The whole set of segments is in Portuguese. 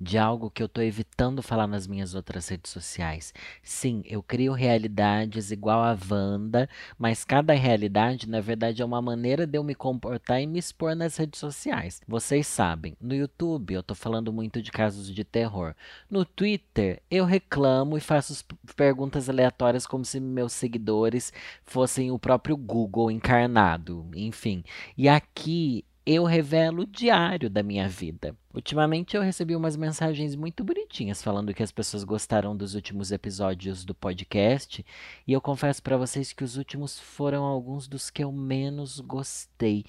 de algo que eu estou evitando falar nas minhas outras redes sociais. Sim, eu crio realidades igual a Wanda, mas cada realidade, na verdade, é uma maneira de eu me comportar e me expor nas redes sociais. Vocês sabem, no YouTube eu estou falando muito de casos de terror. No Twitter eu reclamo e faço perguntas aleatórias como se meus seguidores fossem o próprio Google encarnado. Enfim. E aqui eu revelo o diário da minha vida. Ultimamente eu recebi umas mensagens muito bonitinhas falando que as pessoas gostaram dos últimos episódios do podcast, e eu confesso para vocês que os últimos foram alguns dos que eu menos gostei.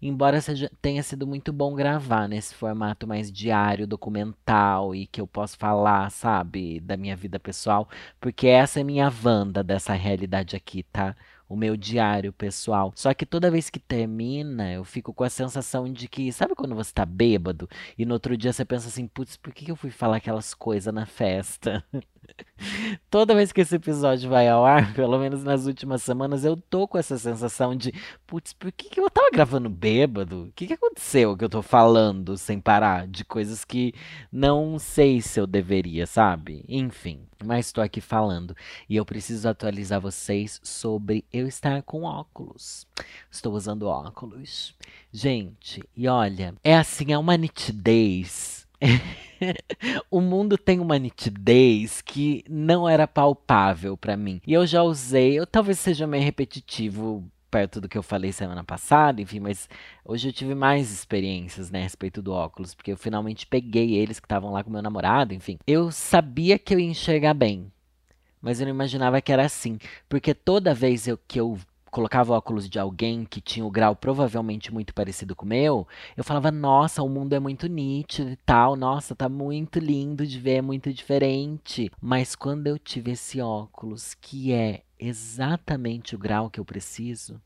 Embora seja, tenha sido muito bom gravar nesse formato mais diário, documental e que eu posso falar, sabe, da minha vida pessoal, porque essa é minha Wanda dessa realidade aqui, tá? O meu diário pessoal. Só que toda vez que termina, eu fico com a sensação de que, sabe quando você tá bêbado e no outro dia você pensa assim, putz, por que eu fui falar aquelas coisas na festa? Toda vez que esse episódio vai ao ar, pelo menos nas últimas semanas, eu tô com essa sensação de, putz, por que, que eu tava gravando bêbado? O que, que aconteceu que eu tô falando sem parar de coisas que não sei se eu deveria, sabe? Enfim, mas estou aqui falando e eu preciso atualizar vocês sobre eu estar com óculos. Estou usando óculos. Gente, e olha, é assim, é uma nitidez. o mundo tem uma nitidez que não era palpável para mim. E eu já usei, eu talvez seja meio repetitivo perto do que eu falei semana passada, enfim, mas hoje eu tive mais experiências, né, a respeito do óculos, porque eu finalmente peguei eles que estavam lá com meu namorado, enfim. Eu sabia que eu ia enxergar bem, mas eu não imaginava que era assim, porque toda vez eu, que eu colocava óculos de alguém que tinha o grau provavelmente muito parecido com o meu, eu falava, nossa, o mundo é muito nítido e tal, nossa, tá muito lindo de ver, é muito diferente. Mas quando eu tive esse óculos, que é exatamente o grau que eu preciso,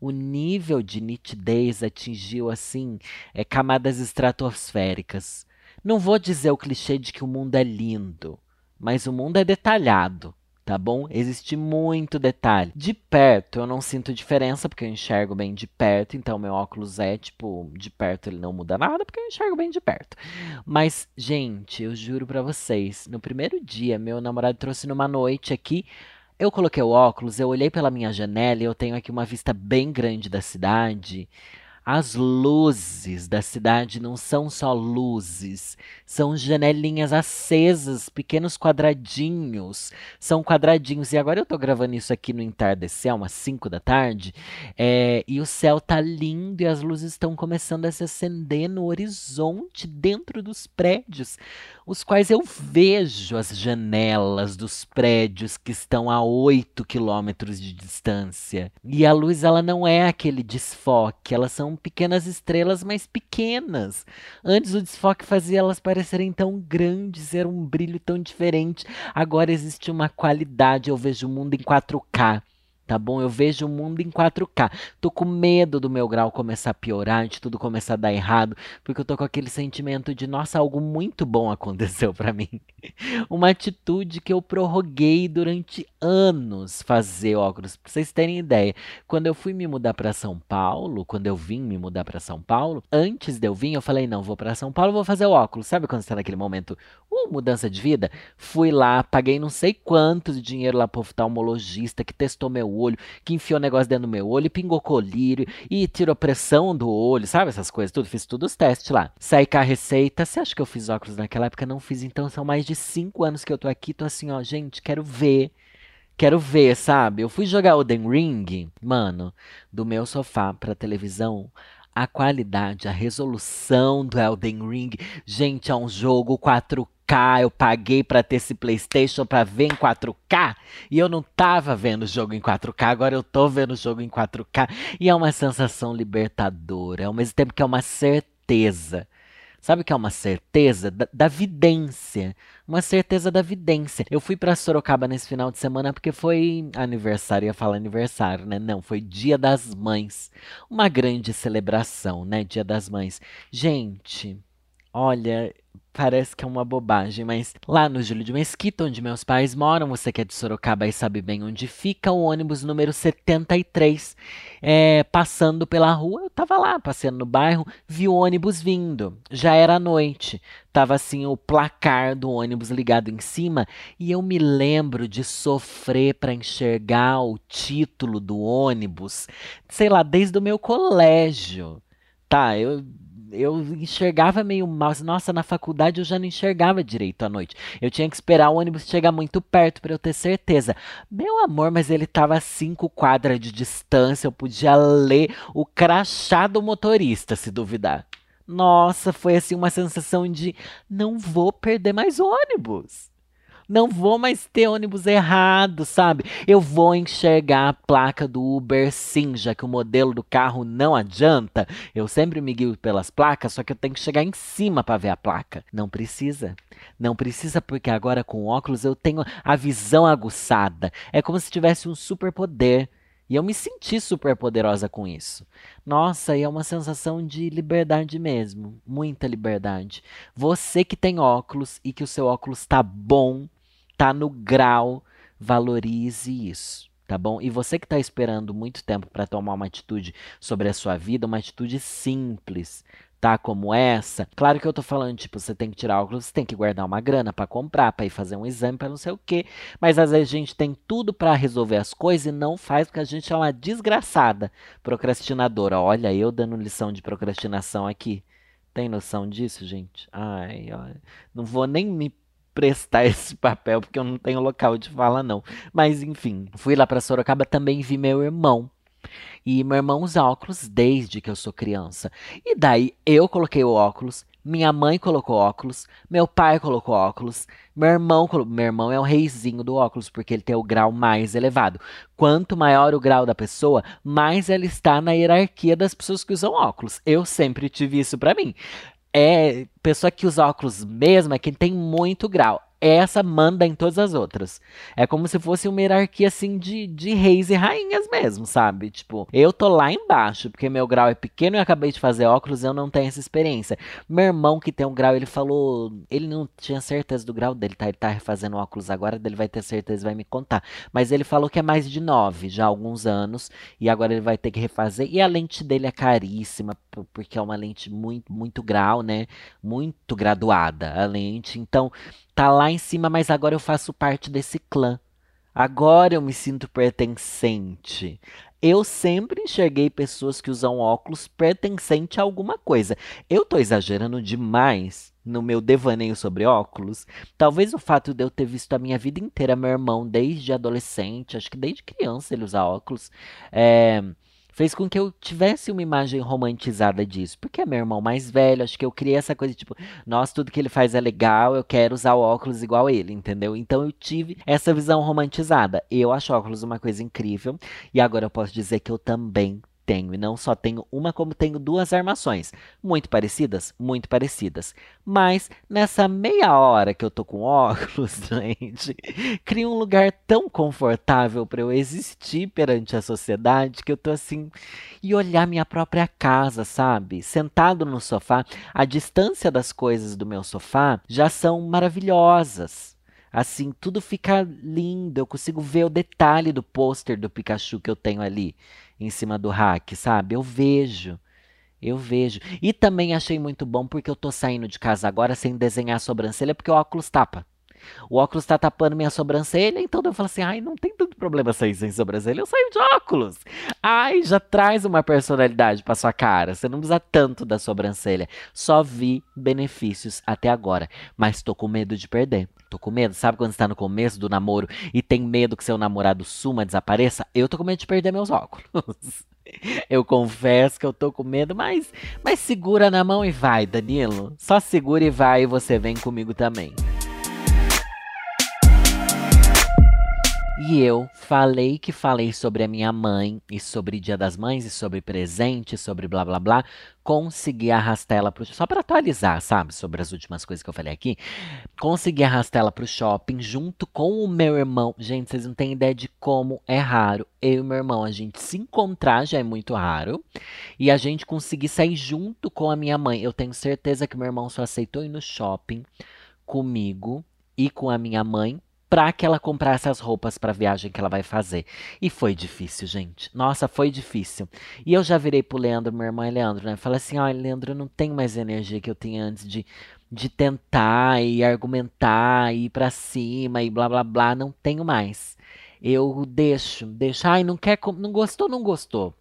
o nível de nitidez atingiu assim é, camadas estratosféricas. Não vou dizer o clichê de que o mundo é lindo, mas o mundo é detalhado tá bom? Existe muito detalhe. De perto eu não sinto diferença, porque eu enxergo bem de perto, então meu óculos é tipo, de perto ele não muda nada, porque eu enxergo bem de perto. Mas, gente, eu juro para vocês, no primeiro dia, meu namorado trouxe numa noite aqui. Eu coloquei o óculos, eu olhei pela minha janela e eu tenho aqui uma vista bem grande da cidade. As luzes da cidade não são só luzes, são janelinhas acesas, pequenos quadradinhos. São quadradinhos. E agora eu tô gravando isso aqui no entardecer, umas 5 da tarde, é, e o céu tá lindo e as luzes estão começando a se acender no horizonte dentro dos prédios, os quais eu vejo as janelas dos prédios que estão a 8 quilômetros de distância. E a luz, ela não é aquele desfoque, elas são pequenas estrelas, mas pequenas. Antes o desfoque fazia elas parecerem tão grandes, era um brilho tão diferente. Agora existe uma qualidade, eu vejo o mundo em 4K tá bom? Eu vejo o mundo em 4K. Tô com medo do meu grau começar a piorar, de tudo começar a dar errado, porque eu tô com aquele sentimento de, nossa, algo muito bom aconteceu para mim. Uma atitude que eu prorroguei durante anos fazer óculos. Pra vocês terem ideia, quando eu fui me mudar para São Paulo, quando eu vim me mudar para São Paulo, antes de eu vir, eu falei, não, vou para São Paulo, vou fazer o óculos. Sabe quando você tá naquele momento, uh, mudança de vida? Fui lá, paguei não sei quanto de dinheiro lá pro oftalmologista que testou meu olho, que enfiou negócio dentro do meu olho, pingou colírio e tirou pressão do olho, sabe essas coisas tudo? Fiz todos os testes lá. Saí com a receita. Você acha que eu fiz óculos naquela época? Não fiz, então são mais de cinco anos que eu tô aqui. Tô assim, ó, gente, quero ver. Quero ver, sabe? Eu fui jogar Elden Ring, mano, do meu sofá pra televisão a qualidade, a resolução do Elden Ring. Gente, é um jogo 4K eu paguei para ter esse PlayStation para ver em 4K e eu não tava vendo o jogo em 4K, agora eu tô vendo o jogo em 4K e é uma sensação libertadora, ao mesmo tempo que é uma certeza. Sabe o que é uma certeza? Da, da vidência. Uma certeza da vidência. Eu fui para Sorocaba nesse final de semana porque foi aniversário, ia falar aniversário, né? Não, foi Dia das Mães. Uma grande celebração, né? Dia das Mães. Gente, olha, Parece que é uma bobagem, mas lá no Júlio de Mesquita, onde meus pais moram, você que é de Sorocaba e sabe bem onde fica, o ônibus número 73, é, passando pela rua, eu tava lá, passeando no bairro, vi o ônibus vindo. Já era noite, tava assim o placar do ônibus ligado em cima, e eu me lembro de sofrer para enxergar o título do ônibus, sei lá, desde o meu colégio. Tá, eu eu enxergava meio mal. Nossa, na faculdade eu já não enxergava direito à noite. Eu tinha que esperar o ônibus chegar muito perto para eu ter certeza. Meu amor, mas ele tava a cinco quadras de distância. Eu podia ler o crachá do motorista, se duvidar. Nossa, foi assim uma sensação de não vou perder mais ônibus. Não vou mais ter ônibus errado, sabe? Eu vou enxergar a placa do Uber sim, já que o modelo do carro não adianta. Eu sempre me guio pelas placas, só que eu tenho que chegar em cima para ver a placa. Não precisa. Não precisa porque agora com óculos eu tenho a visão aguçada. É como se tivesse um superpoder. E eu me senti super poderosa com isso. Nossa, e é uma sensação de liberdade mesmo, muita liberdade. Você que tem óculos e que o seu óculos tá bom, tá no grau, valorize isso, tá bom? E você que está esperando muito tempo para tomar uma atitude sobre a sua vida, uma atitude simples, tá? Como essa. Claro que eu tô falando, tipo, você tem que tirar óculos, você tem que guardar uma grana para comprar, para ir fazer um exame, para não sei o quê. Mas às vezes a gente tem tudo para resolver as coisas e não faz porque a gente é uma desgraçada procrastinadora. Olha, eu dando lição de procrastinação aqui. Tem noção disso, gente? Ai, olha. Não vou nem me prestar esse papel, porque eu não tenho local de fala, não. Mas enfim, fui lá para Sorocaba, também vi meu irmão. E meu irmão usa óculos desde que eu sou criança. E daí eu coloquei o óculos, minha mãe colocou óculos, meu pai colocou óculos, meu irmão, meu irmão é o reizinho do óculos, porque ele tem o grau mais elevado. Quanto maior o grau da pessoa, mais ela está na hierarquia das pessoas que usam óculos. Eu sempre tive isso para mim é pessoa que usa óculos mesmo é quem tem muito grau essa manda em todas as outras. É como se fosse uma hierarquia assim de, de reis e rainhas mesmo, sabe? Tipo, eu tô lá embaixo, porque meu grau é pequeno e acabei de fazer óculos e eu não tenho essa experiência. Meu irmão que tem um grau, ele falou. Ele não tinha certeza do grau dele, tá? Ele tá refazendo óculos agora, ele vai ter certeza vai me contar. Mas ele falou que é mais de nove já há alguns anos. E agora ele vai ter que refazer. E a lente dele é caríssima, porque é uma lente muito, muito grau, né? Muito graduada a lente. Então, tá lá em cima, mas agora eu faço parte desse clã. Agora eu me sinto pertencente. Eu sempre enxerguei pessoas que usam óculos pertencente a alguma coisa. Eu tô exagerando demais no meu devaneio sobre óculos. Talvez o fato de eu ter visto a minha vida inteira meu irmão desde adolescente, acho que desde criança ele usa óculos. É, fez com que eu tivesse uma imagem romantizada disso. Porque é meu irmão mais velho, acho que eu criei essa coisa tipo, nossa, tudo que ele faz é legal, eu quero usar óculos igual ele, entendeu? Então eu tive essa visão romantizada. Eu acho óculos uma coisa incrível, e agora eu posso dizer que eu também tenho, e não só tenho uma, como tenho duas armações. Muito parecidas? Muito parecidas. Mas nessa meia hora que eu tô com óculos, gente, cria um lugar tão confortável para eu existir perante a sociedade que eu tô assim. E olhar minha própria casa, sabe? Sentado no sofá, a distância das coisas do meu sofá já são maravilhosas. Assim, tudo fica lindo. Eu consigo ver o detalhe do pôster do Pikachu que eu tenho ali em cima do hack, sabe? Eu vejo. Eu vejo. E também achei muito bom porque eu tô saindo de casa agora sem desenhar a sobrancelha porque o óculos tapa. O óculos tá tapando minha sobrancelha, então eu falo assim: ai, não tem tanto problema sair sem sobrancelha, eu saio de óculos. Ai, já traz uma personalidade pra sua cara. Você não precisa tanto da sobrancelha. Só vi benefícios até agora, mas tô com medo de perder. Tô com medo, sabe quando está no começo do namoro e tem medo que seu namorado suma, desapareça? Eu tô com medo de perder meus óculos. Eu confesso que eu tô com medo, mas, mas segura na mão e vai, Danilo. Só segura e vai e você vem comigo também. E eu falei que falei sobre a minha mãe e sobre Dia das Mães e sobre presente, sobre blá blá blá. Consegui arrastar ela pro só para atualizar, sabe, sobre as últimas coisas que eu falei aqui. Consegui arrastar ela pro shopping junto com o meu irmão. Gente, vocês não têm ideia de como é raro eu e meu irmão a gente se encontrar já é muito raro e a gente conseguir sair junto com a minha mãe. Eu tenho certeza que meu irmão só aceitou ir no shopping comigo e com a minha mãe para que ela comprasse as roupas para a viagem que ela vai fazer. E foi difícil, gente. Nossa, foi difícil. E eu já virei pro Leandro, meu irmão e Leandro, né? Falei assim: olha, Leandro, eu não tenho mais energia que eu tinha antes de, de tentar e argumentar, e ir para cima e blá blá blá. Não tenho mais. Eu deixo, deixo. Ai, não quer, não gostou, não gostou.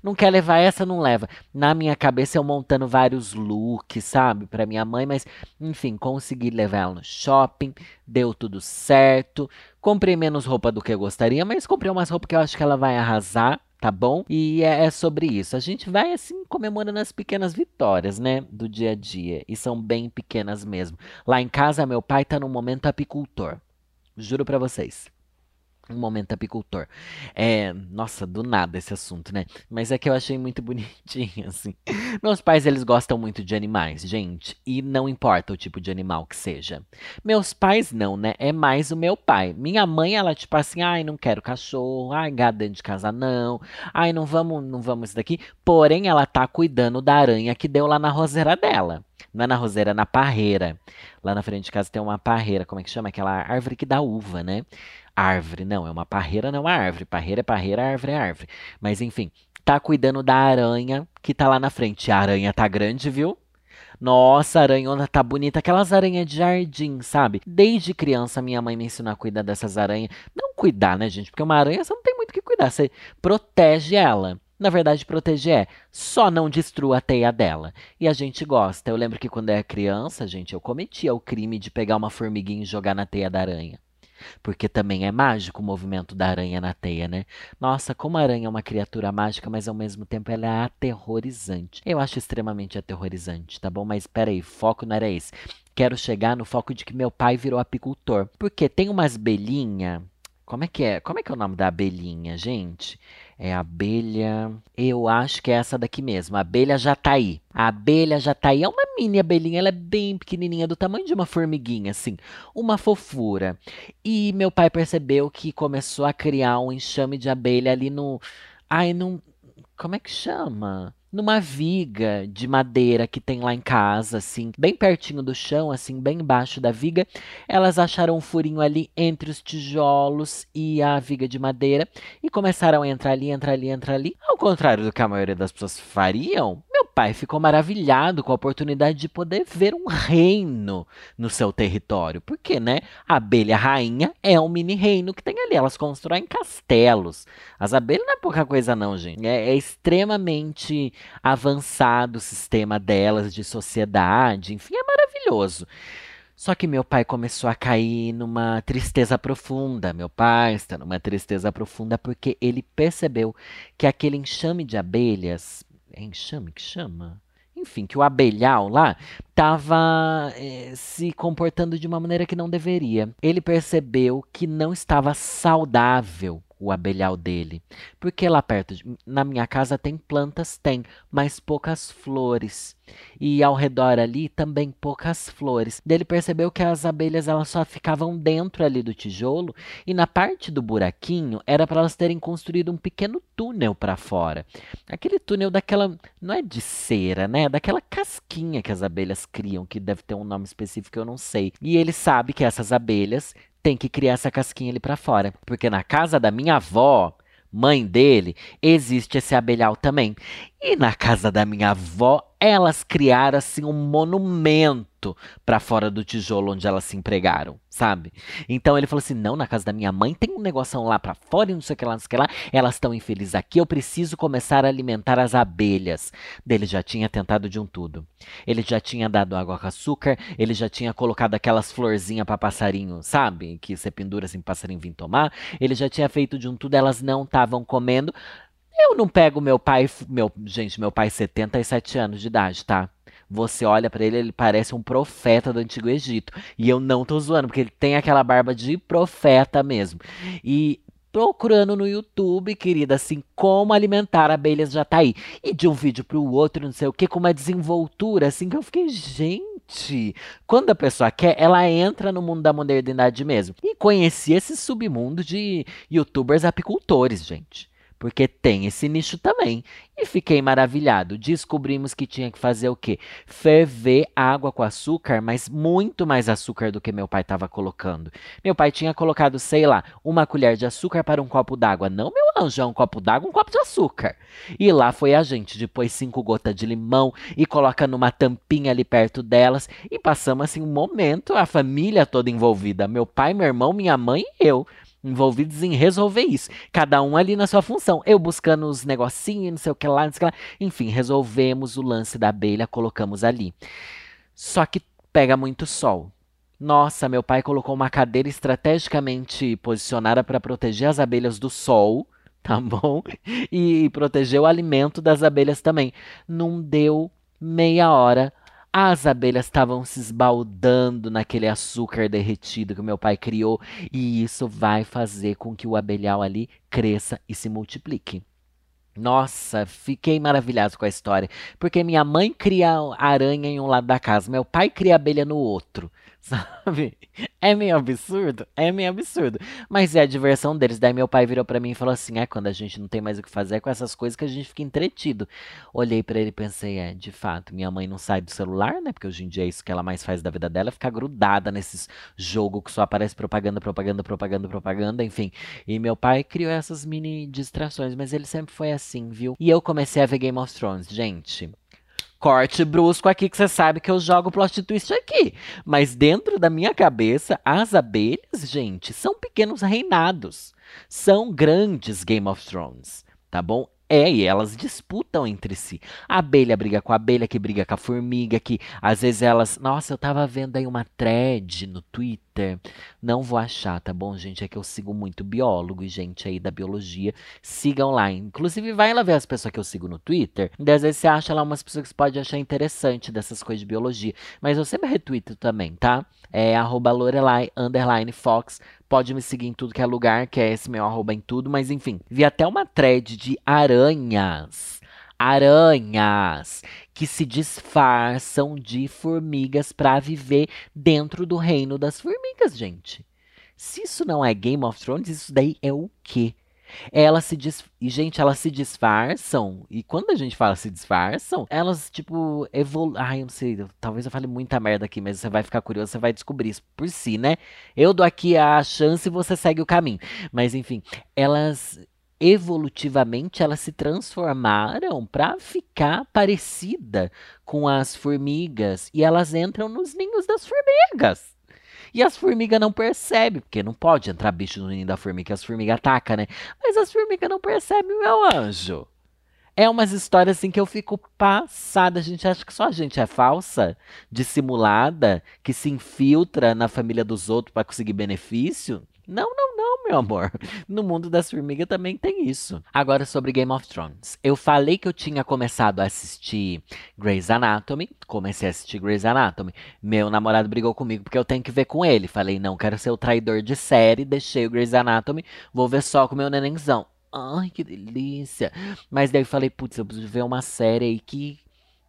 Não quer levar essa, não leva. Na minha cabeça eu montando vários looks, sabe, para minha mãe, mas enfim, consegui levar ela no shopping, deu tudo certo. Comprei menos roupa do que eu gostaria, mas comprei umas roupas que eu acho que ela vai arrasar tá bom? E é, é, sobre isso. A gente vai assim comemorando as pequenas vitórias, né, do dia a dia, e são bem pequenas mesmo. Lá em casa meu pai tá no momento apicultor. Juro para vocês um momento apicultor. É, nossa, do nada esse assunto, né? Mas é que eu achei muito bonitinho, assim. Meus pais, eles gostam muito de animais, gente. E não importa o tipo de animal que seja. Meus pais não, né? É mais o meu pai. Minha mãe, ela tipo assim, ai, não quero cachorro, ai, gado dentro de casa não. Ai, não vamos, não vamos isso daqui. Porém, ela tá cuidando da aranha que deu lá na roseira dela. Não é na roseira, é na parreira. Lá na frente de casa tem uma parreira, como é que chama? Aquela árvore que dá uva, né? Árvore. Não, é uma parreira, não é árvore. Parreira é parreira, árvore é árvore. Mas enfim, tá cuidando da aranha que tá lá na frente. A aranha tá grande, viu? Nossa, a aranhona tá bonita. Aquelas aranhas de jardim, sabe? Desde criança, minha mãe me ensinou a cuidar dessas aranhas. Não cuidar, né, gente? Porque uma aranha você não tem muito o que cuidar. Você protege ela. Na verdade, proteger é só não destrua a teia dela. E a gente gosta. Eu lembro que quando era criança, gente, eu cometia o crime de pegar uma formiguinha e jogar na teia da aranha. Porque também é mágico o movimento da aranha na teia, né? Nossa, como a aranha é uma criatura mágica, mas ao mesmo tempo ela é aterrorizante. Eu acho extremamente aterrorizante, tá bom? Mas peraí, foco não era esse. Quero chegar no foco de que meu pai virou apicultor. Porque tem umas abelhinhas como é que é? Como é que é o nome da abelhinha, gente? É abelha. Eu acho que é essa daqui mesmo. A abelha jataí. A abelha jataí é uma mini abelhinha, ela é bem pequenininha, do tamanho de uma formiguinha, assim. Uma fofura. E meu pai percebeu que começou a criar um enxame de abelha ali no. Ai, não. Como é que chama? Numa viga de madeira que tem lá em casa, assim, bem pertinho do chão, assim, bem embaixo da viga. Elas acharam um furinho ali entre os tijolos e a viga de madeira e começaram a entrar ali, entrar ali, entrar ali. Ao contrário do que a maioria das pessoas fariam, meu pai ficou maravilhado com a oportunidade de poder ver um reino no seu território. Porque, né? A abelha rainha é um mini reino que tem ali. Elas constroem castelos. As abelhas não é pouca coisa, não, gente. É, é extremamente avançado o sistema delas de sociedade. Enfim, é maravilhoso. Só que meu pai começou a cair numa tristeza profunda. Meu pai está numa tristeza profunda porque ele percebeu que aquele enxame de abelhas é enxame que chama? Enfim, que o abelhal lá estava eh, se comportando de uma maneira que não deveria. Ele percebeu que não estava saudável o abelhal dele. Porque lá perto, de, na minha casa tem plantas, tem, mas poucas flores. E ao redor ali também poucas flores. Ele percebeu que as abelhas elas só ficavam dentro ali do tijolo e na parte do buraquinho era para elas terem construído um pequeno túnel para fora. Aquele túnel daquela, não é de cera, né? Daquela casquinha que as abelhas criam, que deve ter um nome específico, eu não sei. E ele sabe que essas abelhas tem que criar essa casquinha ali para fora. Porque na casa da minha avó, mãe dele, existe esse abelhal também. E na casa da minha avó, elas criaram assim um monumento para fora do tijolo onde elas se empregaram, sabe? Então ele falou assim: "Não, na casa da minha mãe tem um negoção lá para fora e não sei o que lá, não sei o que lá. Elas estão infelizes aqui, eu preciso começar a alimentar as abelhas". Dele já tinha tentado de um tudo. Ele já tinha dado água com açúcar, ele já tinha colocado aquelas florzinhas para passarinho, sabe? Que você pendura assim, passarinho vir tomar. Ele já tinha feito de um tudo, elas não estavam comendo. Eu não pego meu pai, meu, gente, meu pai 77 anos de idade, tá? Você olha para ele, ele parece um profeta do Antigo Egito. E eu não tô zoando, porque ele tem aquela barba de profeta mesmo. E procurando no YouTube, querida, assim, como alimentar abelhas já tá aí. E de um vídeo pro outro, não sei o que, com uma desenvoltura, assim, que eu fiquei, gente. Quando a pessoa quer, ela entra no mundo da modernidade mesmo. E conheci esse submundo de youtubers apicultores, gente porque tem esse nicho também. E fiquei maravilhado. Descobrimos que tinha que fazer o quê? Ferver água com açúcar, mas muito mais açúcar do que meu pai estava colocando. Meu pai tinha colocado, sei lá, uma colher de açúcar para um copo d'água. Não, meu anjo, é um copo d'água, um copo de açúcar. E lá foi a gente, depois cinco gotas de limão e coloca numa tampinha ali perto delas. E passamos assim um momento, a família toda envolvida. Meu pai, meu irmão, minha mãe e eu envolvidos em resolver isso. Cada um ali na sua função. Eu buscando os negocinhos, não sei o que lá, não sei o que lá. Enfim, resolvemos o lance da abelha, colocamos ali. Só que pega muito sol. Nossa, meu pai colocou uma cadeira estrategicamente posicionada para proteger as abelhas do sol, tá bom? E proteger o alimento das abelhas também. Não deu meia hora as abelhas estavam se esbaldando naquele açúcar derretido que meu pai criou, e isso vai fazer com que o abelhal ali cresça e se multiplique. Nossa, fiquei maravilhado com a história, porque minha mãe cria aranha em um lado da casa, meu pai cria abelha no outro. Sabe? É meio absurdo, é meio absurdo. Mas é a diversão deles. Daí meu pai virou para mim e falou assim: é quando a gente não tem mais o que fazer é com essas coisas que a gente fica entretido. Olhei para ele e pensei: é, de fato, minha mãe não sai do celular, né? Porque hoje em dia é isso que ela mais faz da vida dela, é ficar grudada nesses jogos que só aparece propaganda, propaganda, propaganda, propaganda, enfim. E meu pai criou essas mini distrações, mas ele sempre foi assim, viu? E eu comecei a ver Game of Thrones, gente corte brusco aqui que você sabe que eu jogo plot twist aqui. Mas dentro da minha cabeça, as abelhas, gente, são pequenos reinados. São grandes Game of Thrones, tá bom? É, e elas disputam entre si. A abelha briga com a abelha, que briga com a formiga, que às vezes elas. Nossa, eu tava vendo aí uma thread no Twitter. Não vou achar, tá bom, gente? É que eu sigo muito biólogo e gente aí da biologia. Sigam lá. Inclusive, vai lá ver as pessoas que eu sigo no Twitter. E às vezes você acha lá umas pessoas que você pode achar interessante dessas coisas de biologia. Mas eu sempre retuito também, tá? É arroba Lorelai, underline Fox. Pode me seguir em tudo que é lugar, que é esse meu arroba em tudo, mas enfim. Vi até uma thread de aranhas. Aranhas que se disfarçam de formigas para viver dentro do reino das formigas, gente. Se isso não é Game of Thrones, isso daí é o quê? Elas se dis... E, gente, elas se disfarçam. E quando a gente fala se disfarçam, elas, tipo, evoluem. Ai, eu não sei. Talvez eu fale muita merda aqui, mas você vai ficar curioso, você vai descobrir isso por si, né? Eu dou aqui a chance e você segue o caminho. Mas, enfim, elas evolutivamente elas se transformaram para ficar parecida com as formigas e elas entram nos ninhos das formigas. E as formigas não percebem, porque não pode entrar bicho no ninho da formiga, as formigas atacam, né? Mas as formigas não percebem, meu anjo. É umas histórias assim que eu fico passada. A gente acha que só a gente é falsa, dissimulada, que se infiltra na família dos outros para conseguir benefício. Não, não, não, meu amor. No mundo das formigas também tem isso. Agora sobre Game of Thrones. Eu falei que eu tinha começado a assistir Grey's Anatomy. Comecei a assistir Grey's Anatomy. Meu namorado brigou comigo porque eu tenho que ver com ele. Falei, não quero ser o traidor de série. Deixei o Grey's Anatomy. Vou ver só com meu nenenzão. Ai, que delícia. Mas daí eu falei, putz, eu preciso ver uma série aí que,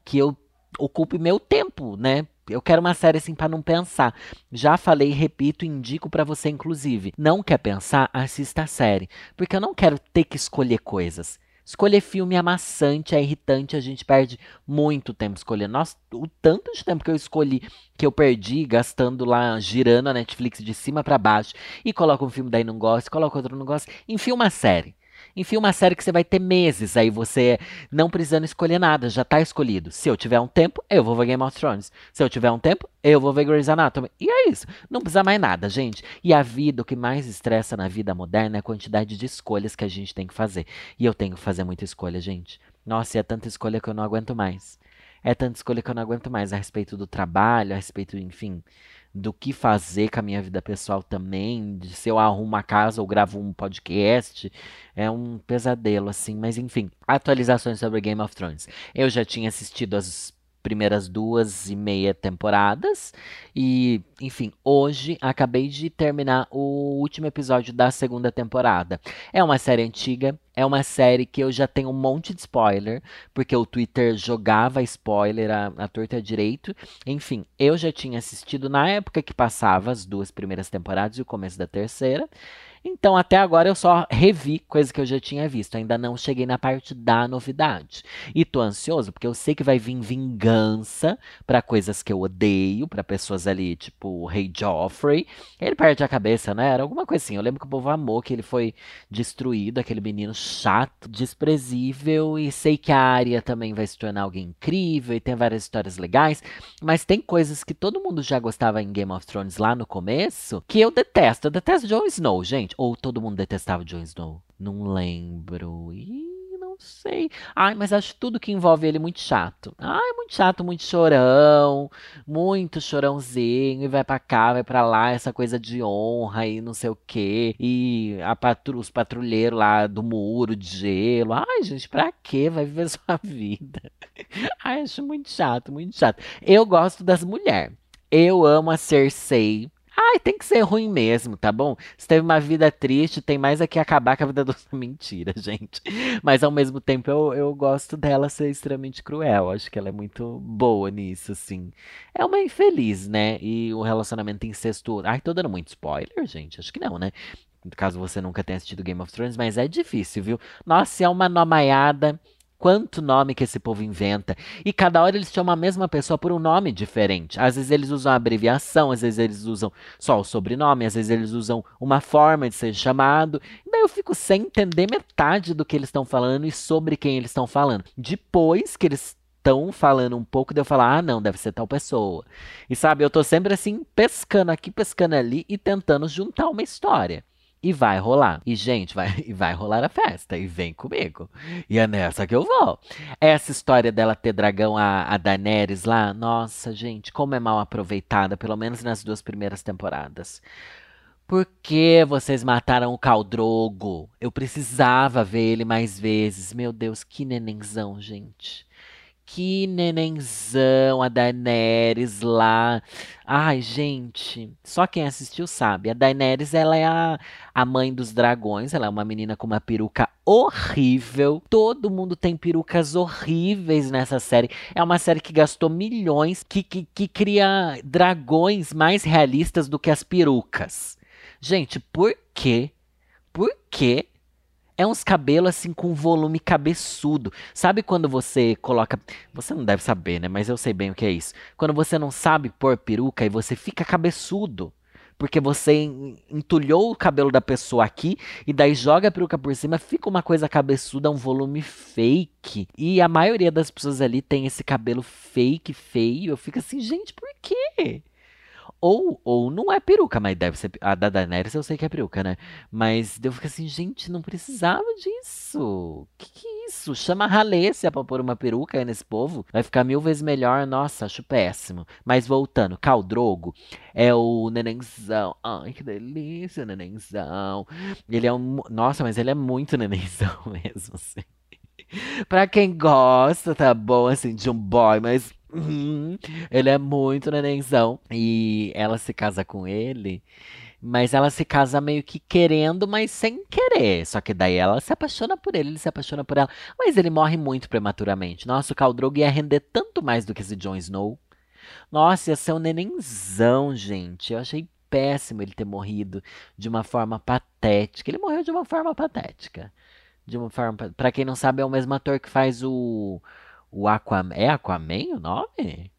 que eu ocupe meu tempo, né? Eu quero uma série assim para não pensar. Já falei, repito, indico para você inclusive. Não quer pensar? Assista a série, porque eu não quero ter que escolher coisas. Escolher filme é amassante, é irritante, a gente perde muito tempo escolhendo. Nossa, o tanto de tempo que eu escolhi, que eu perdi gastando lá, girando a Netflix de cima para baixo, e coloca um filme daí não gosta, coloca outro não gosta, enfim, uma série. Enfim, uma série que você vai ter meses aí, você não precisando escolher nada, já tá escolhido. Se eu tiver um tempo, eu vou ver Game of Thrones. Se eu tiver um tempo, eu vou ver Grey's Anatomy. E é isso. Não precisa mais nada, gente. E a vida, o que mais estressa na vida moderna é a quantidade de escolhas que a gente tem que fazer. E eu tenho que fazer muita escolha, gente. Nossa, e é tanta escolha que eu não aguento mais. É tanta escolha que eu não aguento mais a respeito do trabalho, a respeito, enfim, do que fazer com a minha vida pessoal também, de se eu arrumo a casa ou gravo um podcast, é um pesadelo assim, mas enfim, atualizações sobre Game of Thrones. Eu já tinha assistido as primeiras duas e meia temporadas. E, enfim, hoje acabei de terminar o último episódio da segunda temporada. É uma série antiga, é uma série que eu já tenho um monte de spoiler, porque o Twitter jogava spoiler à, à torta direito. Enfim, eu já tinha assistido na época que passava as duas primeiras temporadas e o começo da terceira. Então, até agora eu só revi coisa que eu já tinha visto. Ainda não cheguei na parte da novidade. E tô ansioso porque eu sei que vai vir vingança para coisas que eu odeio, para pessoas ali, tipo o Rei Joffrey. Ele perde a cabeça, né? Era alguma coisa assim. Eu lembro que o povo amou que ele foi destruído, aquele menino chato, desprezível. E sei que a Arya também vai se tornar alguém incrível e tem várias histórias legais. Mas tem coisas que todo mundo já gostava em Game of Thrones lá no começo que eu detesto. Eu detesto Jon Snow, gente. Ou todo mundo detestava Jon Snow? Não lembro. Ih, não sei. Ai, mas acho tudo que envolve ele muito chato. Ai, muito chato, muito chorão. Muito chorãozinho. E vai pra cá, vai pra lá. Essa coisa de honra e não sei o quê. E patru os patrulheiros lá do muro de gelo. Ai, gente, pra quê? Vai viver sua vida. Ai, acho muito chato, muito chato. Eu gosto das mulheres. Eu amo a Cersei. Ai, tem que ser ruim mesmo, tá bom? Se teve uma vida triste, tem mais aqui acabar com a vida do. Mentira, gente. Mas ao mesmo tempo eu, eu gosto dela ser extremamente cruel. Acho que ela é muito boa nisso, assim. É uma infeliz, né? E o relacionamento incestuoso. Ai, tô dando muito spoiler, gente. Acho que não, né? Caso você nunca tenha assistido Game of Thrones, mas é difícil, viu? Nossa, é uma nomaiada quanto nome que esse povo inventa. E cada hora eles chamam a mesma pessoa por um nome diferente. Às vezes eles usam a abreviação, às vezes eles usam só o sobrenome, às vezes eles usam uma forma de ser chamado. E daí eu fico sem entender metade do que eles estão falando e sobre quem eles estão falando. Depois que eles estão falando um pouco, de eu falar, ah, não, deve ser tal pessoa. E sabe, eu tô sempre assim, pescando aqui, pescando ali e tentando juntar uma história. E vai rolar. E, gente, vai, vai rolar a festa. E vem comigo. E é nessa que eu vou. Essa história dela ter dragão, a, a Daenerys lá, nossa, gente, como é mal aproveitada, pelo menos nas duas primeiras temporadas. Por que vocês mataram o Caldrogo? Eu precisava ver ele mais vezes. Meu Deus, que nenenzão, gente. Que nenenzão, a Daenerys lá. Ai, gente, só quem assistiu sabe. A Daenerys, ela é a, a mãe dos dragões. Ela é uma menina com uma peruca horrível. Todo mundo tem perucas horríveis nessa série. É uma série que gastou milhões, que, que, que cria dragões mais realistas do que as perucas. Gente, por quê? Por quê é uns cabelos assim com volume cabeçudo. Sabe quando você coloca. Você não deve saber, né? Mas eu sei bem o que é isso. Quando você não sabe pôr peruca e você fica cabeçudo. Porque você entulhou o cabelo da pessoa aqui e daí joga a peruca por cima, fica uma coisa cabeçuda, um volume fake. E a maioria das pessoas ali tem esse cabelo fake, feio. Eu fico assim, gente, por quê? Ou, ou não é peruca, mas deve ser. A da Daenerys eu sei que é peruca, né? Mas eu fico assim, gente, não precisava disso. Que que é isso? Chama a Ralência pra pôr uma peruca aí nesse povo. Vai ficar mil vezes melhor. Nossa, acho péssimo. Mas voltando, Caldrogo é o nenenzão. Ai, que delícia, nenenzão. Ele é um. Nossa, mas ele é muito nenenzão mesmo, assim. pra quem gosta, tá bom, assim, de um boy, mas Uhum. Ele é muito nenenzão. E ela se casa com ele. Mas ela se casa meio que querendo, mas sem querer. Só que daí ela se apaixona por ele, ele se apaixona por ela. Mas ele morre muito prematuramente. Nossa, o Khal Drogo ia render tanto mais do que esse Jon Snow. Nossa, ia ser um nenenzão, gente. Eu achei péssimo ele ter morrido de uma forma patética. Ele morreu de uma forma patética. De uma forma, para quem não sabe, é o mesmo ator que faz o o Aquaman. É Aquaman o nome?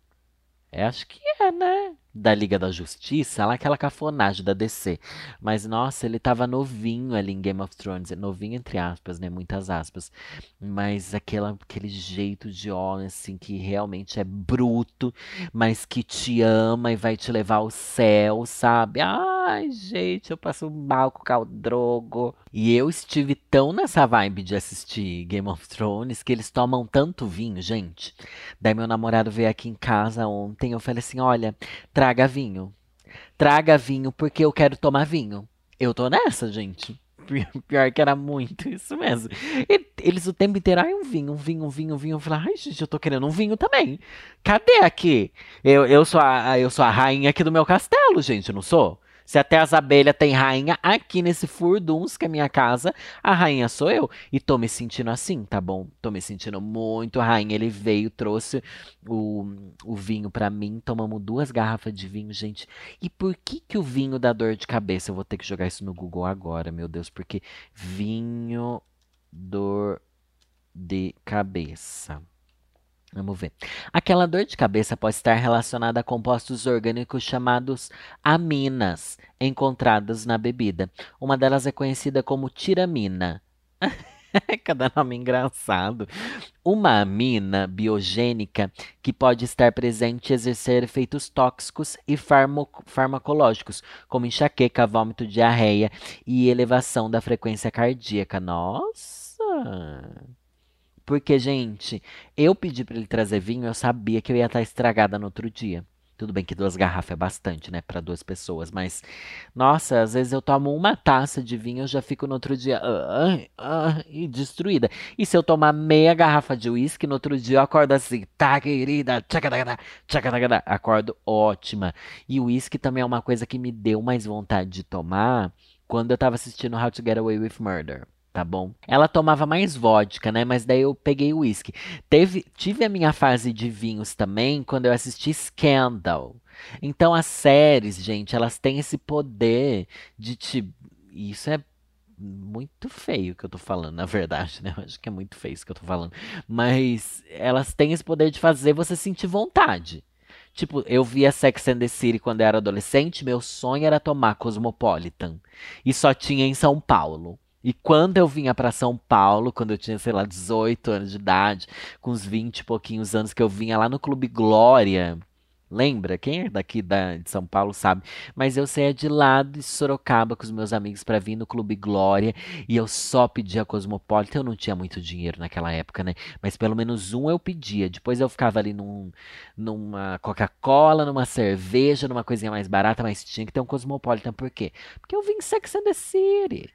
É, acho que é, né? da Liga da Justiça, lá aquela cafonagem da DC. Mas nossa, ele tava novinho ali em Game of Thrones, novinho entre aspas, né, muitas aspas. Mas aquela, aquele jeito de homem assim que realmente é bruto, mas que te ama e vai te levar ao céu, sabe? Ai, gente, eu passo mal com o Caldrogo. E eu estive tão nessa vibe de assistir Game of Thrones que eles tomam tanto vinho, gente. Daí meu namorado veio aqui em casa ontem, eu falei assim, olha, Traga vinho. Traga vinho porque eu quero tomar vinho. Eu tô nessa, gente. Pior que era muito isso mesmo. E eles o tempo inteiro, ai, um vinho, um vinho, um vinho, um vinho. Eu falei, ai, gente, eu tô querendo um vinho também. Cadê aqui? Eu, eu, sou a, eu sou a rainha aqui do meu castelo, gente, não sou? Se até as abelhas têm rainha, aqui nesse furduns, que é minha casa, a rainha sou eu. E tô me sentindo assim, tá bom? Tô me sentindo muito rainha. Ele veio, trouxe o, o vinho para mim, tomamos duas garrafas de vinho, gente. E por que que o vinho dá dor de cabeça? Eu vou ter que jogar isso no Google agora, meu Deus, porque vinho dor de cabeça. Vamos ver. Aquela dor de cabeça pode estar relacionada a compostos orgânicos chamados aminas, encontrados na bebida. Uma delas é conhecida como tiramina. Cada nome engraçado. Uma amina biogênica que pode estar presente e exercer efeitos tóxicos e farmacológicos, como enxaqueca, vômito, diarreia e elevação da frequência cardíaca. Nossa! Porque, gente, eu pedi para ele trazer vinho, eu sabia que eu ia estar estragada no outro dia. Tudo bem que duas garrafas é bastante, né, para duas pessoas, mas nossa, às vezes eu tomo uma taça de vinho, eu já fico no outro dia uh, uh, uh, destruída. E se eu tomar meia garrafa de uísque, no outro dia eu acordo assim, tá querida, tchacadagada, tchacadagada, acordo ótima. E o uísque também é uma coisa que me deu mais vontade de tomar quando eu tava assistindo How to Get Away with Murder tá bom? Ela tomava mais vodka, né? Mas daí eu peguei o uísque. Teve, tive a minha fase de vinhos também quando eu assisti Scandal. Então as séries, gente, elas têm esse poder de te. Isso é muito feio que eu tô falando, na verdade, né? Eu acho que é muito feio isso que eu tô falando. Mas elas têm esse poder de fazer você sentir vontade. Tipo, eu via Sex and the City quando eu era adolescente, meu sonho era tomar Cosmopolitan. E só tinha em São Paulo. E quando eu vinha para São Paulo, quando eu tinha, sei lá, 18 anos de idade, com uns 20 e pouquinhos anos, que eu vinha lá no Clube Glória. Lembra? Quem é daqui da, de São Paulo sabe. Mas eu saía de lá de Sorocaba com os meus amigos para vir no Clube Glória e eu só pedia Cosmopolitan. Eu não tinha muito dinheiro naquela época, né? Mas pelo menos um eu pedia. Depois eu ficava ali num, numa Coca-Cola, numa cerveja, numa coisinha mais barata, mas tinha que ter um Cosmopolitan. Por quê? Porque eu vim em Sex and the City.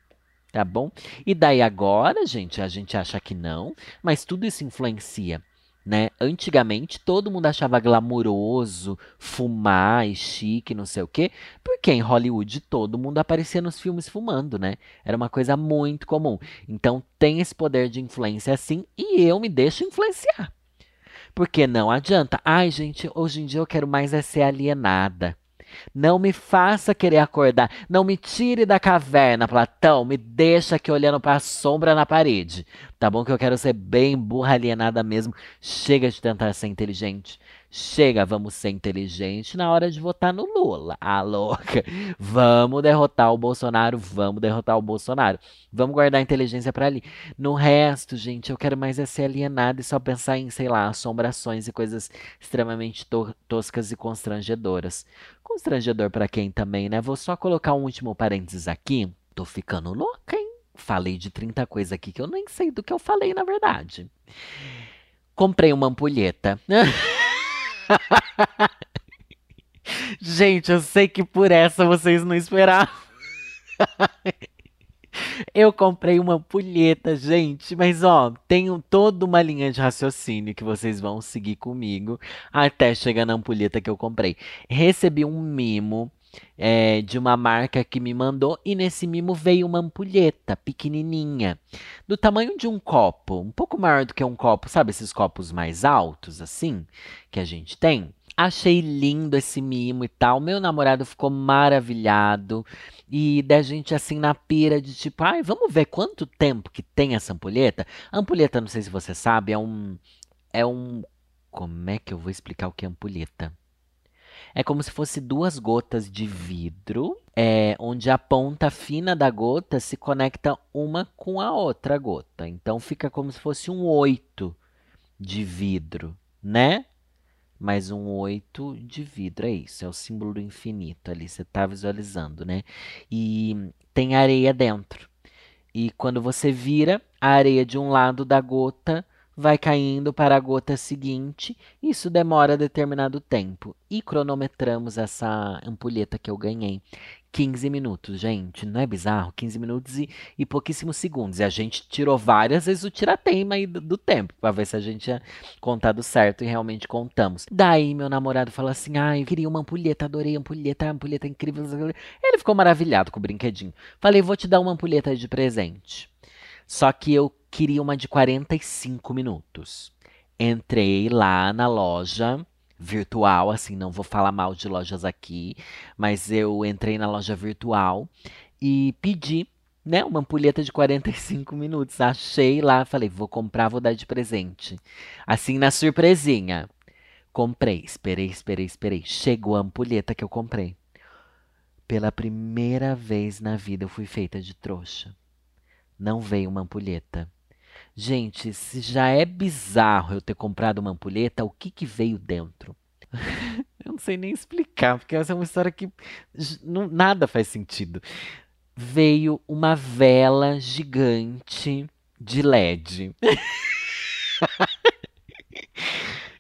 Tá bom? E daí agora, gente, a gente acha que não, mas tudo isso influencia. Né? Antigamente todo mundo achava glamouroso fumar e chique, não sei o quê, porque em Hollywood todo mundo aparecia nos filmes fumando, né? Era uma coisa muito comum. Então tem esse poder de influência assim e eu me deixo influenciar. Porque não adianta. Ai, gente, hoje em dia eu quero mais é ser alienada. Não me faça querer acordar. Não me tire da caverna, Platão. Me deixa aqui olhando para a sombra na parede. Tá bom que eu quero ser bem burra alienada mesmo. Chega de tentar ser inteligente. Chega, vamos ser inteligente na hora de votar no Lula. Ah, louca. Vamos derrotar o Bolsonaro, vamos derrotar o Bolsonaro. Vamos guardar a inteligência para ali. No resto, gente, eu quero mais é ser alienado e só pensar em, sei lá, assombrações e coisas extremamente to toscas e constrangedoras. Constrangedor para quem também, né? Vou só colocar um último parênteses aqui. Tô ficando louca, hein? Falei de 30 coisas aqui que eu nem sei do que eu falei, na verdade. Comprei uma ampulheta. Gente, eu sei que por essa vocês não esperavam. Eu comprei uma ampulheta, gente, mas ó, tenho toda uma linha de raciocínio que vocês vão seguir comigo até chegar na ampulheta que eu comprei. Recebi um mimo é, de uma marca que me mandou e nesse mimo veio uma ampulheta pequenininha, do tamanho de um copo, um pouco maior do que um copo, sabe esses copos mais altos assim que a gente tem? Achei lindo esse mimo e tal. Meu namorado ficou maravilhado. E da gente assim na pira de tipo, ai, vamos ver quanto tempo que tem essa ampulheta. Ampulheta, não sei se você sabe, é um. É um. Como é que eu vou explicar o que é ampulheta? É como se fosse duas gotas de vidro, é, onde a ponta fina da gota se conecta uma com a outra gota. Então fica como se fosse um oito de vidro, né? mais um 8 de vidro. É isso, é o símbolo do infinito ali, você está visualizando, né? E tem areia dentro. E quando você vira, a areia de um lado da gota vai caindo para a gota seguinte. Isso demora determinado tempo. E cronometramos essa ampulheta que eu ganhei. 15 minutos, gente. Não é bizarro? 15 minutos e, e pouquíssimos segundos. E a gente tirou várias vezes o tirateima aí do, do tempo, para ver se a gente tinha contado certo e realmente contamos. Daí meu namorado falou assim: ah, eu queria uma ampulheta, adorei a ampulheta, a ampulheta é incrível. Ele ficou maravilhado com o brinquedinho. Falei, vou te dar uma ampulheta de presente. Só que eu queria uma de 45 minutos. Entrei lá na loja virtual, assim, não vou falar mal de lojas aqui, mas eu entrei na loja virtual e pedi, né, uma ampulheta de 45 minutos. Achei lá, falei, vou comprar, vou dar de presente. Assim, na surpresinha. Comprei, esperei, esperei, esperei. Chegou a ampulheta que eu comprei. Pela primeira vez na vida eu fui feita de trouxa. Não veio uma ampulheta. Gente, se já é bizarro eu ter comprado uma ampulheta, o que que veio dentro? eu não sei nem explicar, porque essa é uma história que não, nada faz sentido. Veio uma vela gigante de LED.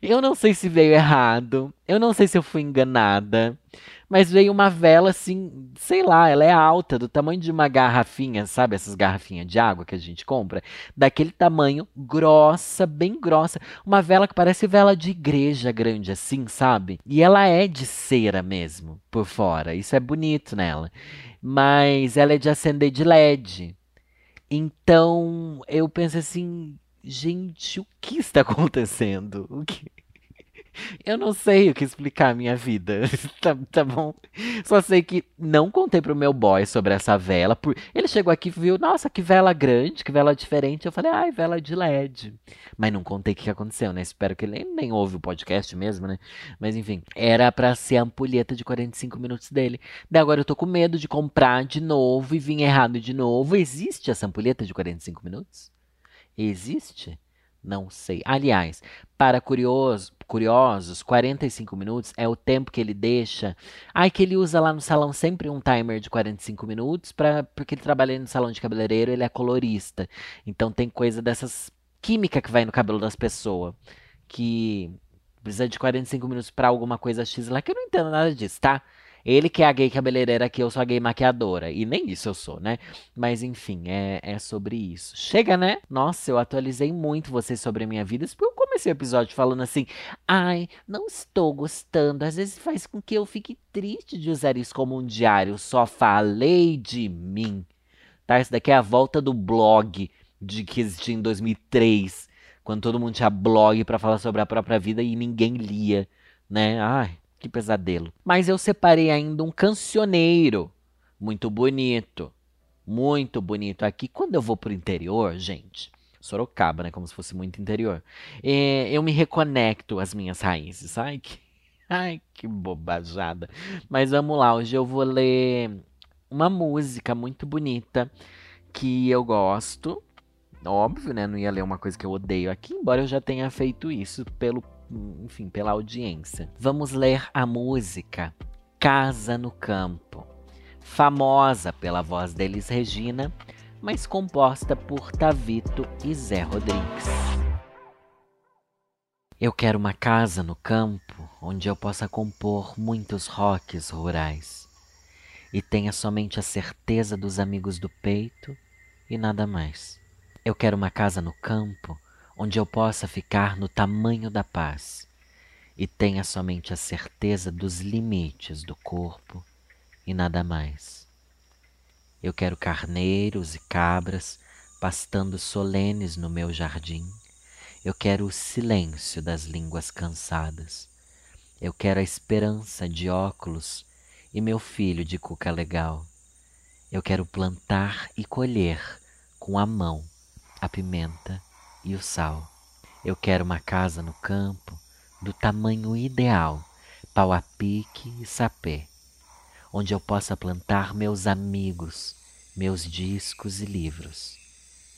eu não sei se veio errado, eu não sei se eu fui enganada, mas veio uma vela assim, sei lá, ela é alta, do tamanho de uma garrafinha, sabe? Essas garrafinhas de água que a gente compra, daquele tamanho, grossa, bem grossa. Uma vela que parece vela de igreja grande assim, sabe? E ela é de cera mesmo, por fora. Isso é bonito nela. Mas ela é de acender de LED. Então, eu penso assim, gente, o que está acontecendo? O que eu não sei o que explicar a minha vida, tá, tá bom? Só sei que não contei pro meu boy sobre essa vela. Por... Ele chegou aqui e viu, nossa, que vela grande, que vela diferente. Eu falei, ai, vela de LED. Mas não contei o que aconteceu, né? Espero que ele nem, nem ouve o podcast mesmo, né? Mas enfim, era pra ser a ampulheta de 45 minutos dele. Daí agora eu tô com medo de comprar de novo e vir errado de novo. Existe essa ampulheta de 45 minutos? Existe? Não sei. Aliás, para curioso, curiosos, 45 minutos é o tempo que ele deixa. Ai, que ele usa lá no salão sempre um timer de 45 minutos, pra, porque ele trabalha no salão de cabeleireiro, ele é colorista. Então tem coisa dessas química que vai no cabelo das pessoas. Que precisa de 45 minutos para alguma coisa X lá, que eu não entendo nada disso, tá? Ele que é a gay cabeleireira que eu sou a gay maquiadora. E nem isso eu sou, né? Mas enfim, é, é sobre isso. Chega, né? Nossa, eu atualizei muito vocês sobre a minha vida. Porque eu comecei o episódio falando assim: ai, não estou gostando. Às vezes faz com que eu fique triste de usar isso como um diário. Só falei de mim. Tá? Isso daqui é a volta do blog de que existia em 2003. Quando todo mundo tinha blog para falar sobre a própria vida e ninguém lia, né? Ai, que pesadelo. Mas eu separei ainda um cancioneiro. Muito bonito. Muito bonito. Aqui, quando eu vou pro interior, gente. Sorocaba, né? Como se fosse muito interior. É, eu me reconecto às minhas raízes. Ai, que, ai, que bobajada. Mas vamos lá. Hoje eu vou ler uma música muito bonita que eu gosto. Óbvio, né? Não ia ler uma coisa que eu odeio aqui, embora eu já tenha feito isso pelo enfim, pela audiência. Vamos ler a música Casa no Campo, famosa pela voz deles Regina, mas composta por Tavito e Zé Rodrigues. Eu quero uma casa no campo onde eu possa compor muitos rocks rurais e tenha somente a certeza dos amigos do peito e nada mais. Eu quero uma casa no campo onde eu possa ficar no tamanho da paz e tenha somente a certeza dos limites do corpo e nada mais. Eu quero carneiros e cabras pastando solenes no meu jardim. Eu quero o silêncio das línguas cansadas. Eu quero a esperança de óculos e meu filho de cuca legal. Eu quero plantar e colher com a mão a pimenta e o sal. Eu quero uma casa no campo do tamanho ideal, pau a pique e sapé, onde eu possa plantar meus amigos, meus discos e livros,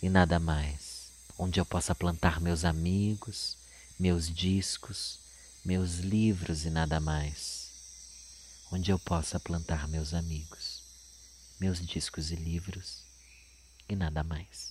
e nada mais. Onde eu possa plantar meus amigos, meus discos, meus livros e nada mais. Onde eu possa plantar meus amigos, meus discos e livros e nada mais.